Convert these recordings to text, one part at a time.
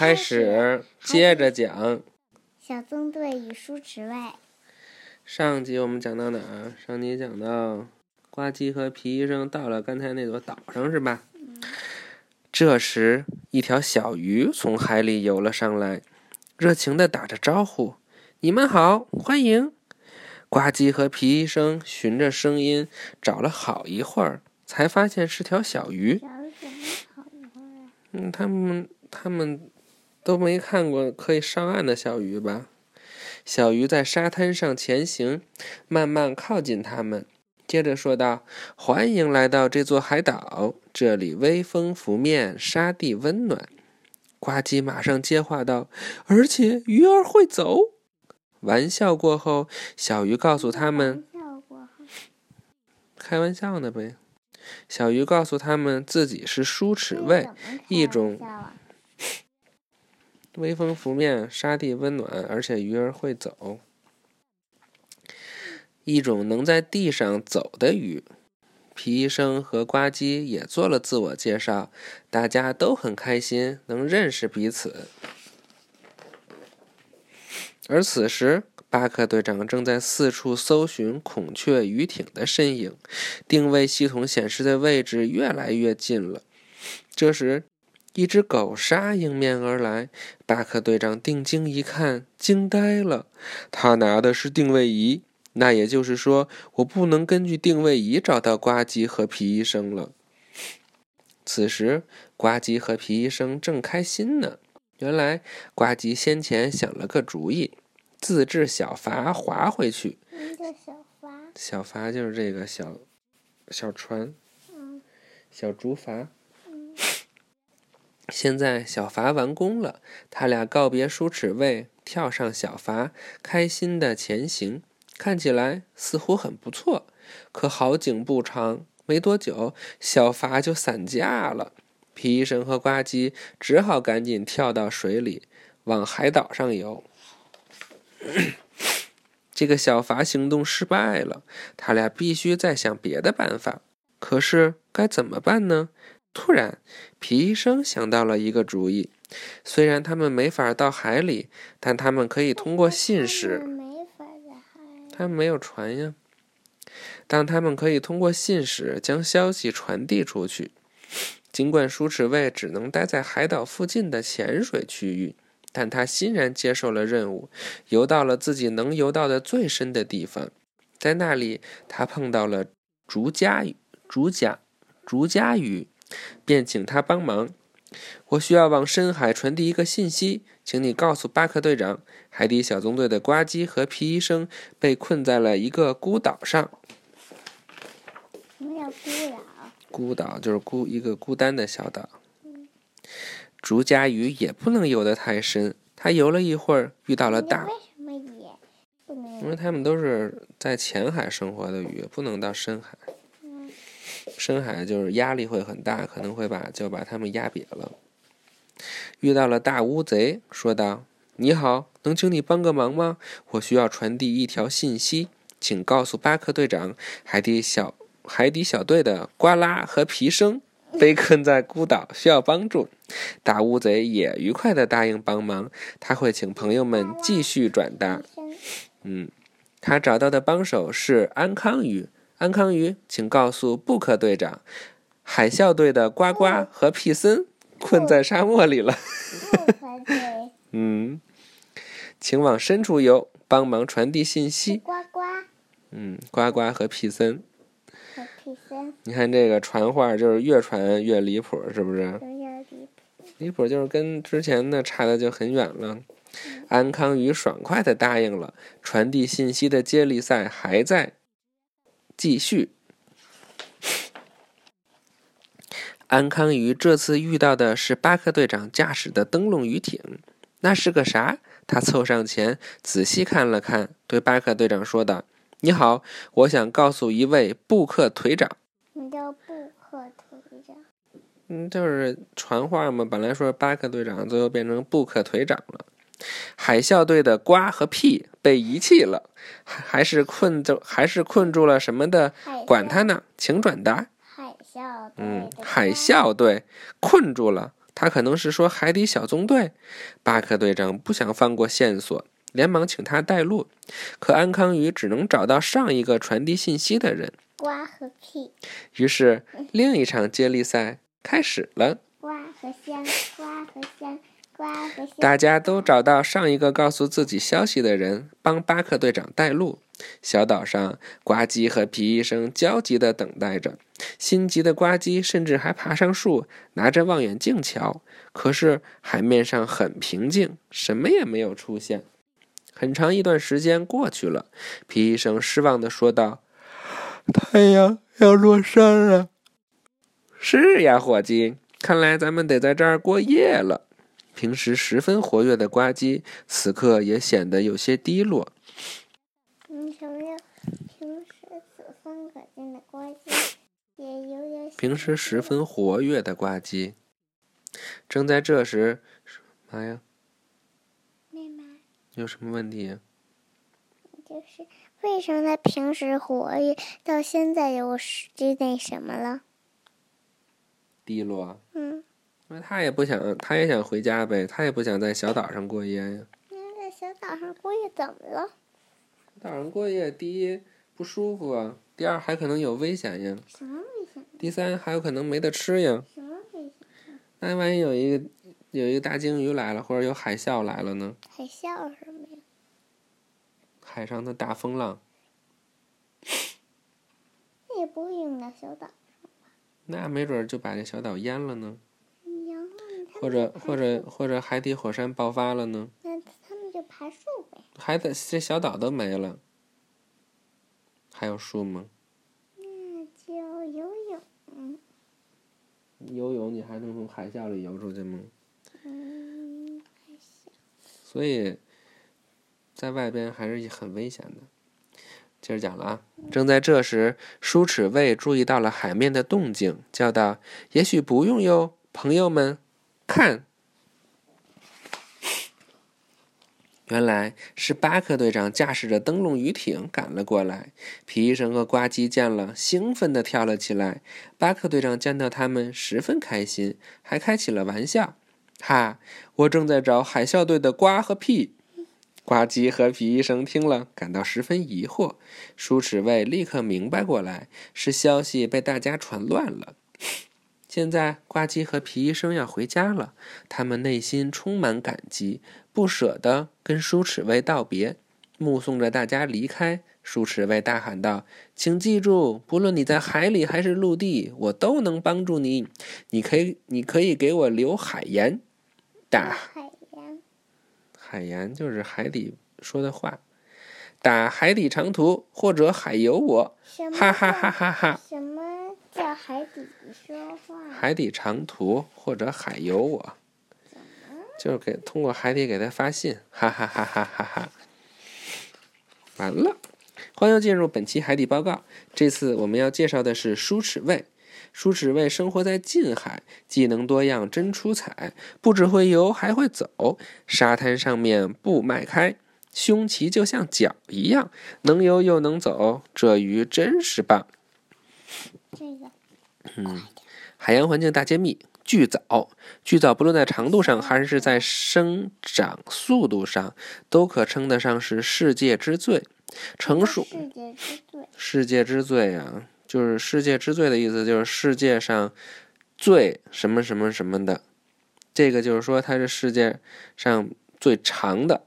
开始接着讲。小纵队与书池外。上集我们讲到哪儿？上集讲到呱唧和皮医生到了刚才那座岛上，是吧？这时，一条小鱼从海里游了上来，热情地打着招呼：“你们好，欢迎！”呱唧和皮医生循着声音找了好一会儿，才发现是条小鱼。嗯，他们他们都没看过可以上岸的小鱼吧？小鱼在沙滩上前行，慢慢靠近他们，接着说道：“欢迎来到这座海岛，这里微风拂面，沙地温暖。”呱唧马上接话道：“而且鱼儿会走。”玩笑过后，小鱼告诉他们。开玩笑呢呗。小鱼告诉他们自己是梳齿卫，一种微风拂面，沙地温暖，而且鱼儿会走。一种能在地上走的鱼。皮医生和呱唧也做了自我介绍，大家都很开心，能认识彼此。而此时，巴克队长正在四处搜寻孔雀鱼艇的身影，定位系统显示的位置越来越近了。这时，一只狗鲨迎面而来，巴克队长定睛一看，惊呆了。他拿的是定位仪，那也就是说，我不能根据定位仪找到呱唧和皮医生了。此时，呱唧和皮医生正开心呢。原来，呱唧先前想了个主意，自制小筏划回去。一个小筏，小筏就是这个小小船，嗯小竹筏。现在小筏完工了，他俩告别梳齿卫，跳上小筏，开心的前行。看起来似乎很不错，可好景不长，没多久，小筏就散架了。皮医生和呱唧只好赶紧跳到水里，往海岛上游。这个小筏行动失败了，他俩必须再想别的办法。可是该怎么办呢？突然，皮医生想到了一个主意。虽然他们没法到海里，但他们可以通过信使他。们没法在海。他们没有船呀，但他们可以通过信使将消息传递出去。尽管舒齿卫只能待在海岛附近的浅水区域，但他欣然接受了任务，游到了自己能游到的最深的地方。在那里，他碰到了竹夹鱼，竹夹竹夹鱼，便请他帮忙。我需要往深海传递一个信息，请你告诉巴克队长，海底小纵队的呱唧和皮医生被困在了一个孤岛上。什么叫孤岛？孤岛就是孤一个孤单的小岛。竹夹鱼也不能游得太深，它游了一会儿，遇到了大为，什么也不能因为它们都是在浅海生活的鱼，不能到深海。深海就是压力会很大，可能会把就把它们压瘪了。遇到了大乌贼，说道：“你好，能请你帮个忙吗？我需要传递一条信息，请告诉巴克队长，海底小海底小队的呱啦和皮生被困在孤岛，需要帮助。”大乌贼也愉快地答应帮忙，他会请朋友们继续转达。嗯，他找到的帮手是安康鱼。安康鱼，请告诉布克队长，海啸队的呱呱和皮森困在沙漠里了。嗯，请往深处游，帮忙传递信息。呱呱嗯，呱呱和皮森，和皮森你看这个传话就是越传越离谱，是不是？离谱。离谱就是跟之前的差的就很远了。安康鱼爽快的答应了，传递信息的接力赛还在继续。安康鱼这次遇到的是巴克队长驾驶的灯笼鱼艇，那是个啥？他凑上前仔细看了看，对巴克队长说道：“你好，我想告诉一位布克腿长。”你叫布克腿长？嗯，就是传话嘛。本来说巴克队长，最后变成布克腿长了。海啸队的瓜和屁被遗弃了，还还是困住，还是困住了什么的？管他呢，请转达。海啸队嗯，海呱啸队困住了，他可能是说海底小纵队。巴克队长不想放过线索，连忙请他带路。可安康鱼只能找到上一个传递信息的人。瓜和屁，于是，另一场接力赛开始了。瓜和香，呱和香，呱和香。大家都找到上一个告诉自己消息的人，帮巴克队长带路。小岛上，呱唧和皮医生焦急地等待着。心急的呱唧甚至还爬上树，拿着望远镜瞧。可是海面上很平静，什么也没有出现。很长一段时间过去了，皮医生失望地说道：“太阳要落山了。”“是呀，伙计，看来咱们得在这儿过夜了。”平时十分活跃的呱唧，此刻也显得有些低落。嗯，什？平时十分可敬的呱唧，也有点平时十分活跃的呱唧，正在这时，妈呀，妹妹，有什么问题？就是为什么他平时活跃，到现在又是就那什么了？低落？嗯，因为他也不想，他也想回家呗，他也不想在小岛上过夜呀。那在小岛上过夜怎么了？岛上过夜，第一不舒服啊，第二还可能有危险呀，什么危险？第三还有可能没得吃呀。什么危险？那万一有一个有一个大鲸鱼来了，或者有海啸来了呢？海啸什么呀？海上的大风浪，那也不会用到小岛。那没准就把这小岛淹了呢，或者或者或者海底火山爆发了呢，那他们就爬树呗。海的这小岛都没了，还有树吗？那就游泳。游泳你还能从海啸里游出去吗？嗯，还行。所以，在外边还是很危险的。接着讲了啊，正在这时，舒齿卫注意到了海面的动静，叫道：“也许不用哟，朋友们，看！”原来是巴克队长驾驶着灯笼鱼艇赶了过来。皮医生和呱唧见了，兴奋地跳了起来。巴克队长见到他们，十分开心，还开起了玩笑：“哈，我正在找海啸队的呱和屁。”呱唧和皮医生听了，感到十分疑惑。舒齿卫立刻明白过来，是消息被大家传乱了。现在，呱唧和皮医生要回家了，他们内心充满感激，不舍得跟舒齿卫道别。目送着大家离开，舒齿卫大喊道：“请记住，不论你在海里还是陆地，我都能帮助你。你可以，你可以给我留海盐。打海盐。海盐就是海底说的话，打海底长途或者海游我，哈哈哈哈哈！海底说话？海底长途或者海游我，就是给通过海底给他发信，哈哈哈哈哈哈！完了，欢迎进入本期海底报告。这次我们要介绍的是舒齿卫。舒齿卫生活在近海，技能多样，真出彩。不只会游，还会走。沙滩上面步迈开，胸鳍就像脚一样，能游又能走，这鱼真是棒。这个海洋环境大揭秘：巨藻，巨藻不论在长度上还是在生长速度上，都可称得上是世界之最。成熟世界之最。世界之最啊，就是世界之最的意思，就是世界上最什么什么什么的。这个就是说，它是世界上最长的。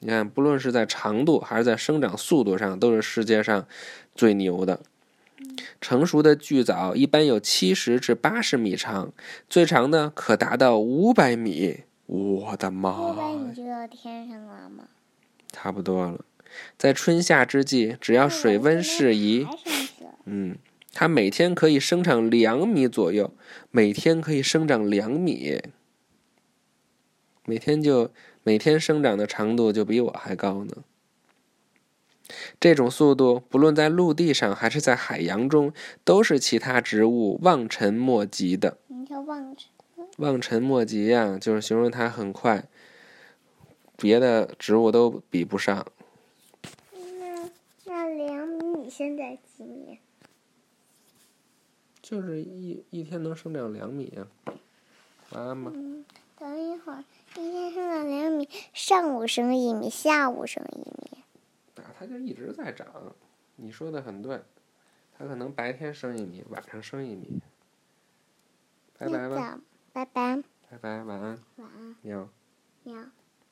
你看，不论是在长度还是在生长速度上，都是世界上最牛的。成熟的巨藻一般有七十至八十米长，最长的可达到五百米。我的妈五百呀！米就到天上了吗？差不多了。在春夏之际，只要水温适宜。嗯，它每天可以生长两米左右，每天可以生长两米，每天就每天生长的长度就比我还高呢。这种速度，不论在陆地上还是在海洋中，都是其他植物望尘莫及的。你叫望尘。望尘莫及呀、就是形容它很快，别的植物都比不上。那那两米现在几米？就是一一天能生长两米啊。晚安吧。嗯，等一会儿，一天生长两米，上午生一米，下午生一米。啊，它就一直在长。你说的很对，它可能白天生一米，晚上生一米。拜拜吧，拜拜，拜拜，晚安，晚安，喵。喵。